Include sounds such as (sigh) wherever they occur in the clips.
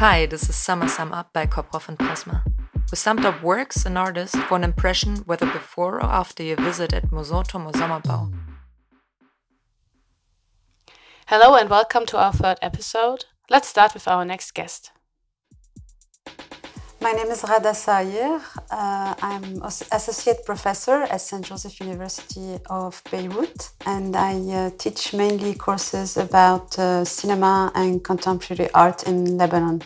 Hi, this is Summer Sum Up by Koprov and Prisma. We summed up works and artists for an impression whether before or after your visit at Mosortum or Sommerbau. Hello and welcome to our third episode. Let's start with our next guest. My name is Ghada Sayegh. Uh, I'm associate professor at St. Joseph University of Beirut, and I uh, teach mainly courses about uh, cinema and contemporary art in Lebanon.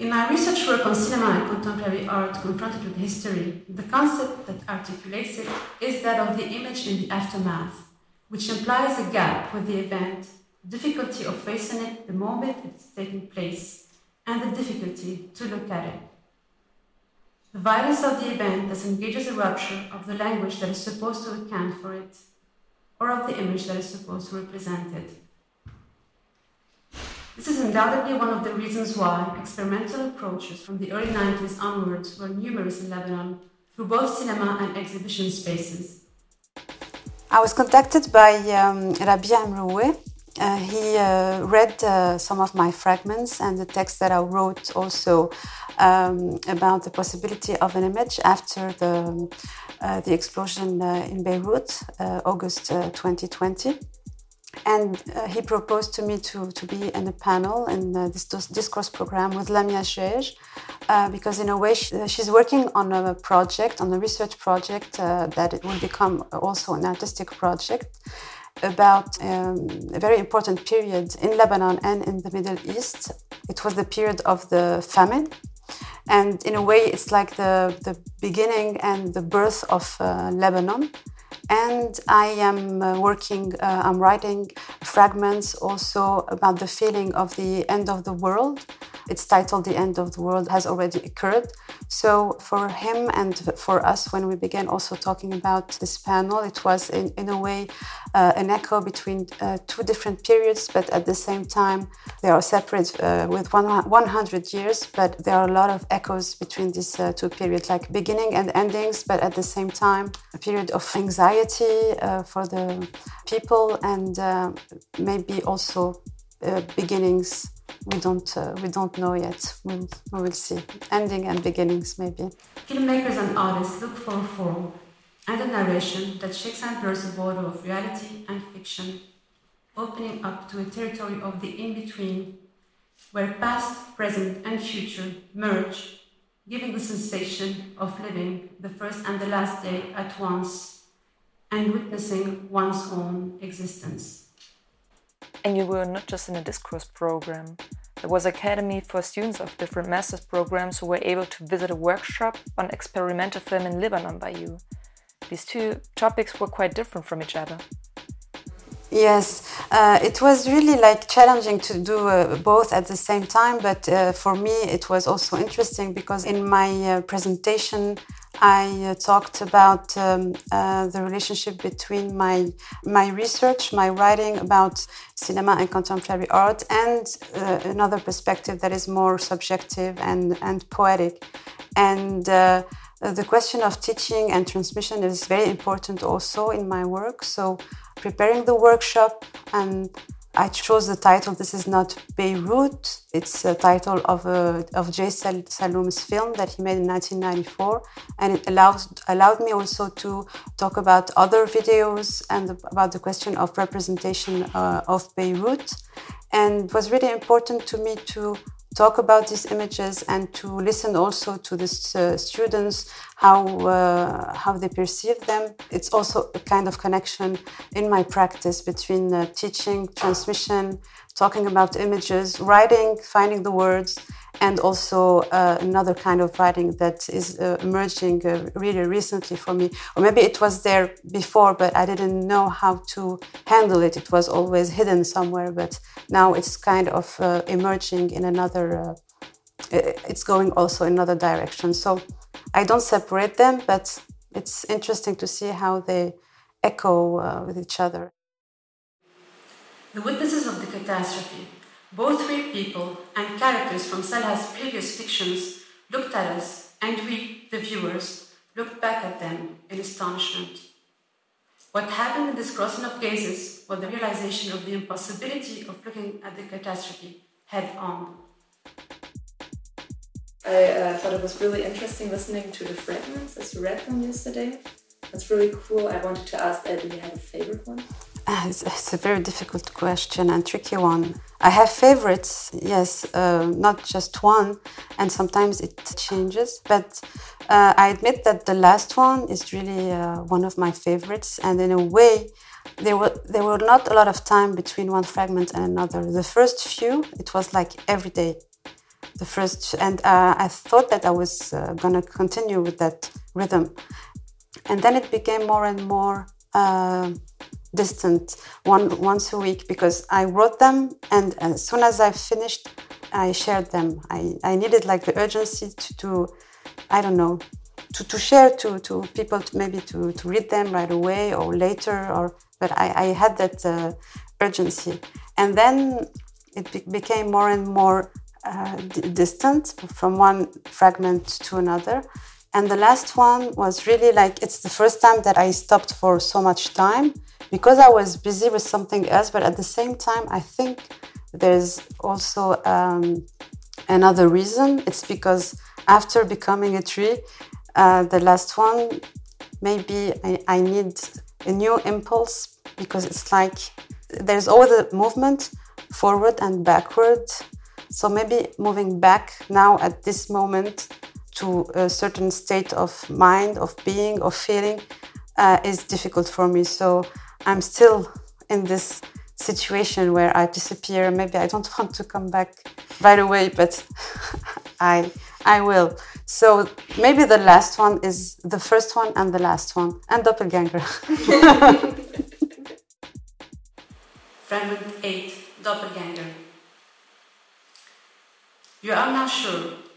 In my research work on cinema and contemporary art confronted with history, the concept that articulates it is that of the image in the aftermath, which implies a gap with the event, difficulty of facing it the moment it's taking place and the difficulty to look at it. The violence of the event thus engages a rupture of the language that is supposed to account for it, or of the image that is supposed to represent it. This is undoubtedly one of the reasons why experimental approaches from the early 90s onwards were numerous in Lebanon through both cinema and exhibition spaces. I was contacted by um, Rabih Mroué, uh, he uh, read uh, some of my fragments and the text that I wrote also um, about the possibility of an image after the, uh, the explosion uh, in Beirut, uh, August 2020. And he proposed to me to, to be in a panel in this discourse program with Lamia Joreige, because in a way she, she's working on a project, on a research project that it will become also an artistic project about um, a very important period in Lebanon and in the Middle East. It was the period of the famine. And in a way, it's like the, the beginning and the birth of uh, Lebanon. And I am uh, working, uh, I'm writing fragments also about the feeling of the end of the world. It's titled The End of the World Has Already Occurred. So for him and for us, when we began also talking about this panel, it was in, in a way uh, an echo between uh, two different periods, but at the same time, they are separate uh, with one, 100 years, but there are a lot of echoes between these uh, two periods, like beginning and endings, but at the same time, a period of anxiety uh, for the people and uh, maybe also beginnings we don't uh, we don't know yet. We, we will see. Ending and beginnings, maybe. Filmmakers and artists look for a form and a narration that shakes and blurs the border of reality and fiction, opening up to a territory of the in-between, where past, present, and future merge, giving the sensation of living the first and the last day at once, and witnessing one's own existence. And you were not just in a discourse program. There was Academy for students of different master's programs who were able to visit a workshop on experimental film in Lebanon by you. These two topics were quite different from each other. Yes, uh, it was really like challenging to do uh, both at the same time, but uh, for me it was also interesting because in my uh, presentation I uh, talked about um, uh, the relationship between my my research, my writing about cinema and contemporary art, and uh, another perspective that is more subjective and and poetic. And uh, the question of teaching and transmission is very important also in my work. So preparing the workshop and I chose the title. This is not Beirut. It's a title of a, of Jayce Salloum's film that he made in 1994, and it allows allowed me also to talk about other videos and about the question of representation uh, of Beirut. And it was really important to me to talk about these images and to listen also to the uh, students how uh, how they perceive them. It's also a kind of connection in my practice between uh, teaching, transmission, talking about images, writing, finding the words, and also uh, another kind of writing that is uh, emerging uh, really recently for me. Or maybe it was there before, but I didn't know how to handle it. It was always hidden somewhere, but now it's kind of uh, emerging in another. Uh, it's going also in another direction. So I don't separate them, but it's interesting to see how they echo uh, with each other. The witnesses catastrophe both real people and characters from Salah's previous fictions looked at us, and we, the viewers, looked back at them in astonishment. What happened in this crossing of gazes was the realization of the impossibility of looking at the catastrophe head on. I uh, thought it was really interesting listening to the fragments as you read them yesterday. That's really cool. I wanted to ask, uh, do you have a favorite one? Uh, it's, it's, a very difficult question and tricky one. I have favorites, yes, uh, not just one, and sometimes it changes. But uh, I admit that the last one is really uh, one of my favorites, and in a way, there were there were not a lot of time between one fragment and another. The first few, it was like every day. The first, and uh, I thought that I was uh, gonna continue with that rhythm, and then it became more and more uh, distant, one once a week, because I wrote them, and as soon as I finished, I shared them. I, I needed like the urgency to, to I don't know, to, to share to, to people, to maybe to, to read them right away or later, or but I, I had that uh, urgency. And then it be- became more and more uh, d- distant from one fragment to another. And the last one was really like it's the first time that I stopped for so much time because I was busy with something else. But at the same time, I think there's also um, another reason. It's because after becoming a tree, uh, the last one, maybe I, I need a new impulse because it's like there's always a movement forward and backward. So maybe moving back now at this moment to a certain state of mind, of being, of feeling uh, is difficult for me. So I'm still in this situation where I disappear. Maybe I don't (laughs) want to come back right away, but (laughs) I I will. So maybe the last one is the first one and the last one, and doppelganger. (laughs) Fragment 8 Doppelganger. You are not sure.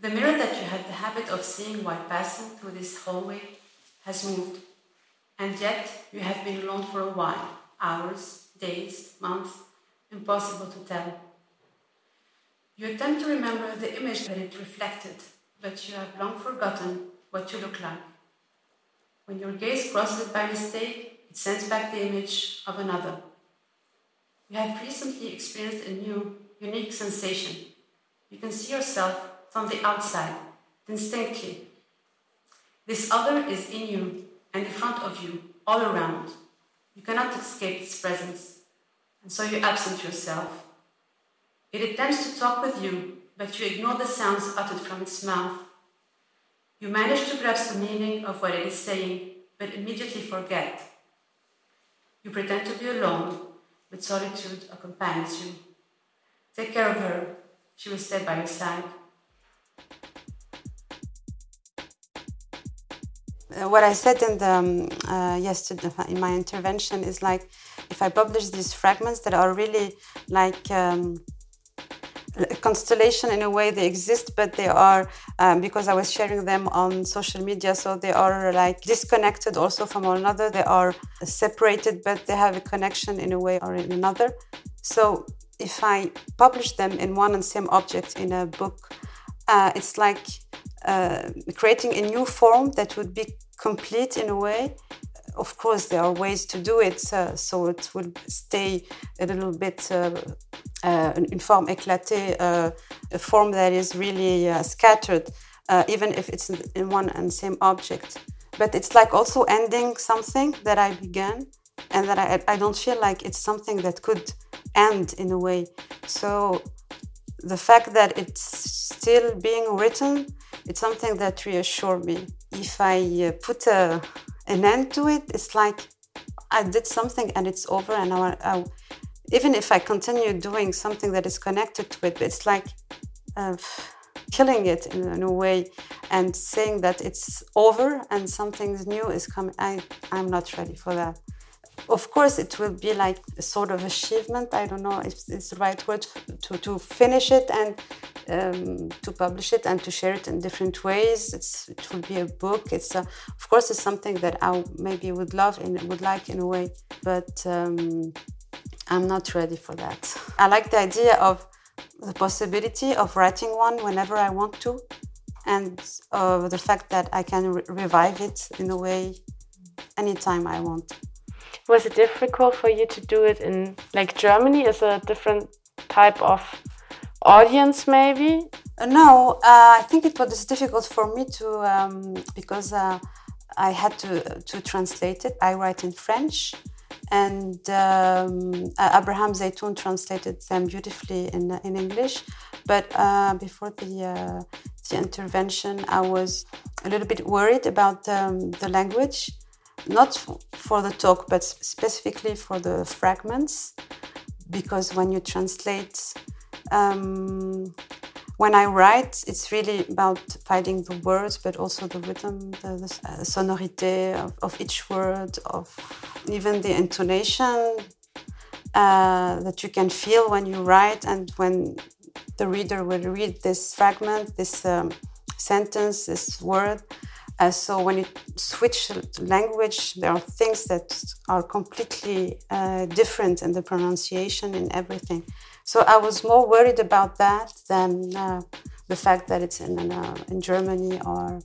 The mirror that you had the habit of seeing while passing through this hallway has moved, and yet you have been alone for a while hours, days, months, impossible to tell. You attempt to remember the image that it reflected, but you have long forgotten what you look like. When your gaze crosses it by mistake, it sends back the image of another. You have recently experienced a new, unique sensation. You can see yourself from the outside, distinctly. This other is in you and in front of you, all around. You cannot escape its presence, and so you absent yourself. It attempts to talk with you, but you ignore the sounds uttered from its mouth. You manage to grasp the meaning of what it is saying, but immediately forget. You pretend to be alone, but solitude accompanies you. Take care of her, she will stay by your side. What I said in the um, uh, yesterday in my intervention is like if I publish these fragments that are really like um, constellation in a way they exist, but they are um, because I was sharing them on social media, so they are like disconnected also from one another. They are separated, but they have a connection in a way or in another. So if I publish them in one and same object in a book, uh, it's like uh, creating a new form that would be complete in a way. Of course, there are ways to do it, uh, so it will stay a little bit uh, uh, in form éclatée, uh, a form that is really uh, scattered, even if it's in one and same object. But it's like also ending something that I began, and that I, I don't feel like it's something that could end in a way. So the fact that it's still being written, it's something that reassures me. If I uh, put a, an end to it, it's like I did something and it's over, and I, I, even if I continue doing something that is connected to it, it's like uh, killing it in, in, a way and saying that it's over and something new is coming. I, I'm not ready for that of course it will be like a sort of achievement i don't know if it's the right word to, to finish it and um, to publish it and to share it in different ways. It's, it will be a book. It's a, of course it's something that i maybe would love and would like in a way but um, i'm not ready for that. I like the idea of the possibility of writing one whenever i want to and uh, the fact that i can re revive it in a way anytime i want. Was it difficult for you to do it in like Germany is a different type of audience maybe Uh, no, uh, I think it was difficult for me to um, because uh, I had to to translate it. I write in French, and um, Abraham Zaytoun translated them beautifully in in English. But uh, before the uh, the intervention, I was a little bit worried about um, the language, not for the talk, but specifically for the fragments, because when you translate. Um, when I write, it's really about finding the words, but also the rhythm, the, the uh, sonorité of, of, each word, of even the intonation uh, that you can feel when you write and when the reader will read this fragment, this um, sentence, this word. Uh, so when you switch language, there are things that are completely uh, different in the pronunciation and everything. So I was more worried about that than uh, the fact that it's in uh, in Germany or.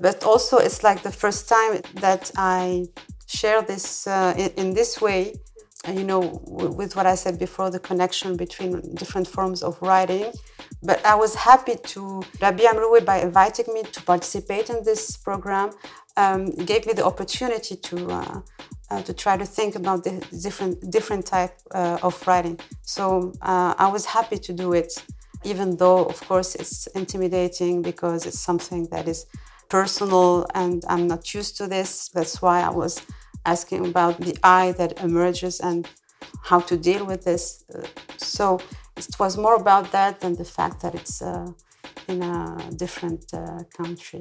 But also, it's like the first time that I share this uh, in, in, this way. You know, with what I said before, the connection between different forms of writing. But I was happy to Rabih Amroué by inviting me to participate in this program. Um, gave me the opportunity to uh, uh, to try to think about the different different type uh, of writing. So uh, I was happy to do it, even though of course it's intimidating because it's something that is personal and I'm not used to this. That's why I was asking about the I that emerges and how to deal with this. Uh, so it was more about that than the fact that it's uh, in a different uh, country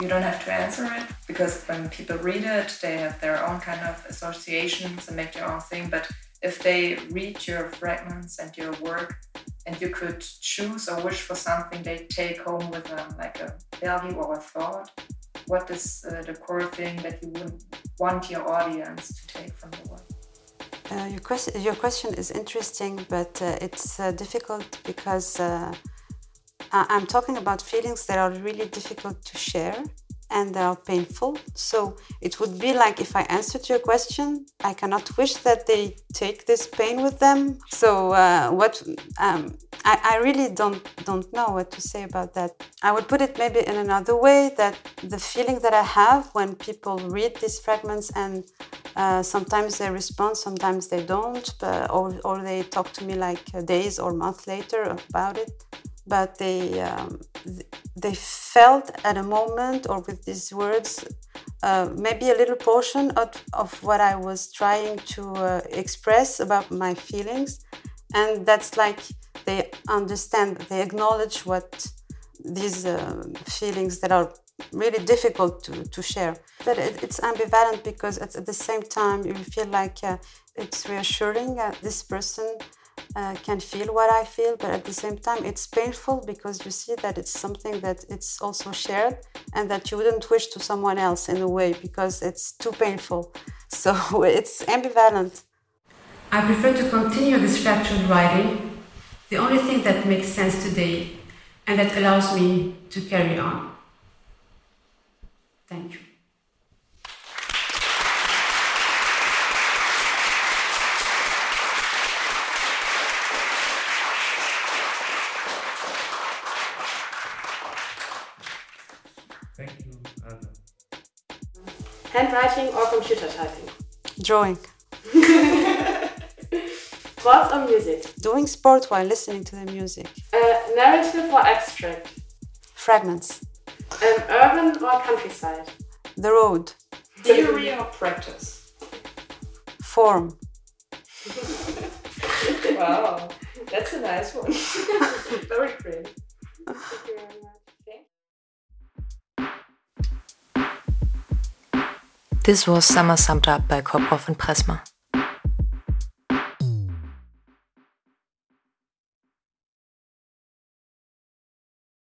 you don't have to answer it because when people read it, they have their own kind of associations and make their own thing. But if they read your fragments and your work, and you could choose or wish for something they take home with them, like a value or a thought, what is uh, the core thing that you would want your audience to take from the work? Uh, your, question, your question is interesting, but uh, it's uh, difficult because uh, I'm talking about feelings that are really difficult to share and they are painful. So it would be like if I answered your question, I cannot wish that they take this pain with them. So uh, what um, I, I, really don't don't know what to say about that. I would put it maybe in another way that the feeling that I have when people read these fragments and uh, sometimes they respond, sometimes they don't, but, or, or they talk to me like days or months later about it but they um, they felt at a moment or with these words uh, maybe a little portion of, of what I was trying to uh, express about my feelings, and that's like they understand, they acknowledge what these uh, feelings that are really difficult to, to share. But it, it's ambivalent because at, at, the same time you feel like uh, it's reassuring uh, this person uh, can feel what I feel, but at the same time, it's painful because you see that it's something that it's also shared and that you wouldn't wish to someone else in a way because it's too painful. So (laughs) it's ambivalent. I prefer to continue this structured writing, the only thing that makes sense today and that allows me to carry on. Thank you. Handwriting or computer typing? Drawing. Sports or music? Doing sport while listening to the music. Uh, narrative or abstract? Fragments. Um, urban or countryside? The road. Theory or practice? Form. (laughs) wow, that's a nice one. (laughs) very great. This was Summer summed up by Koproff and Pressmer.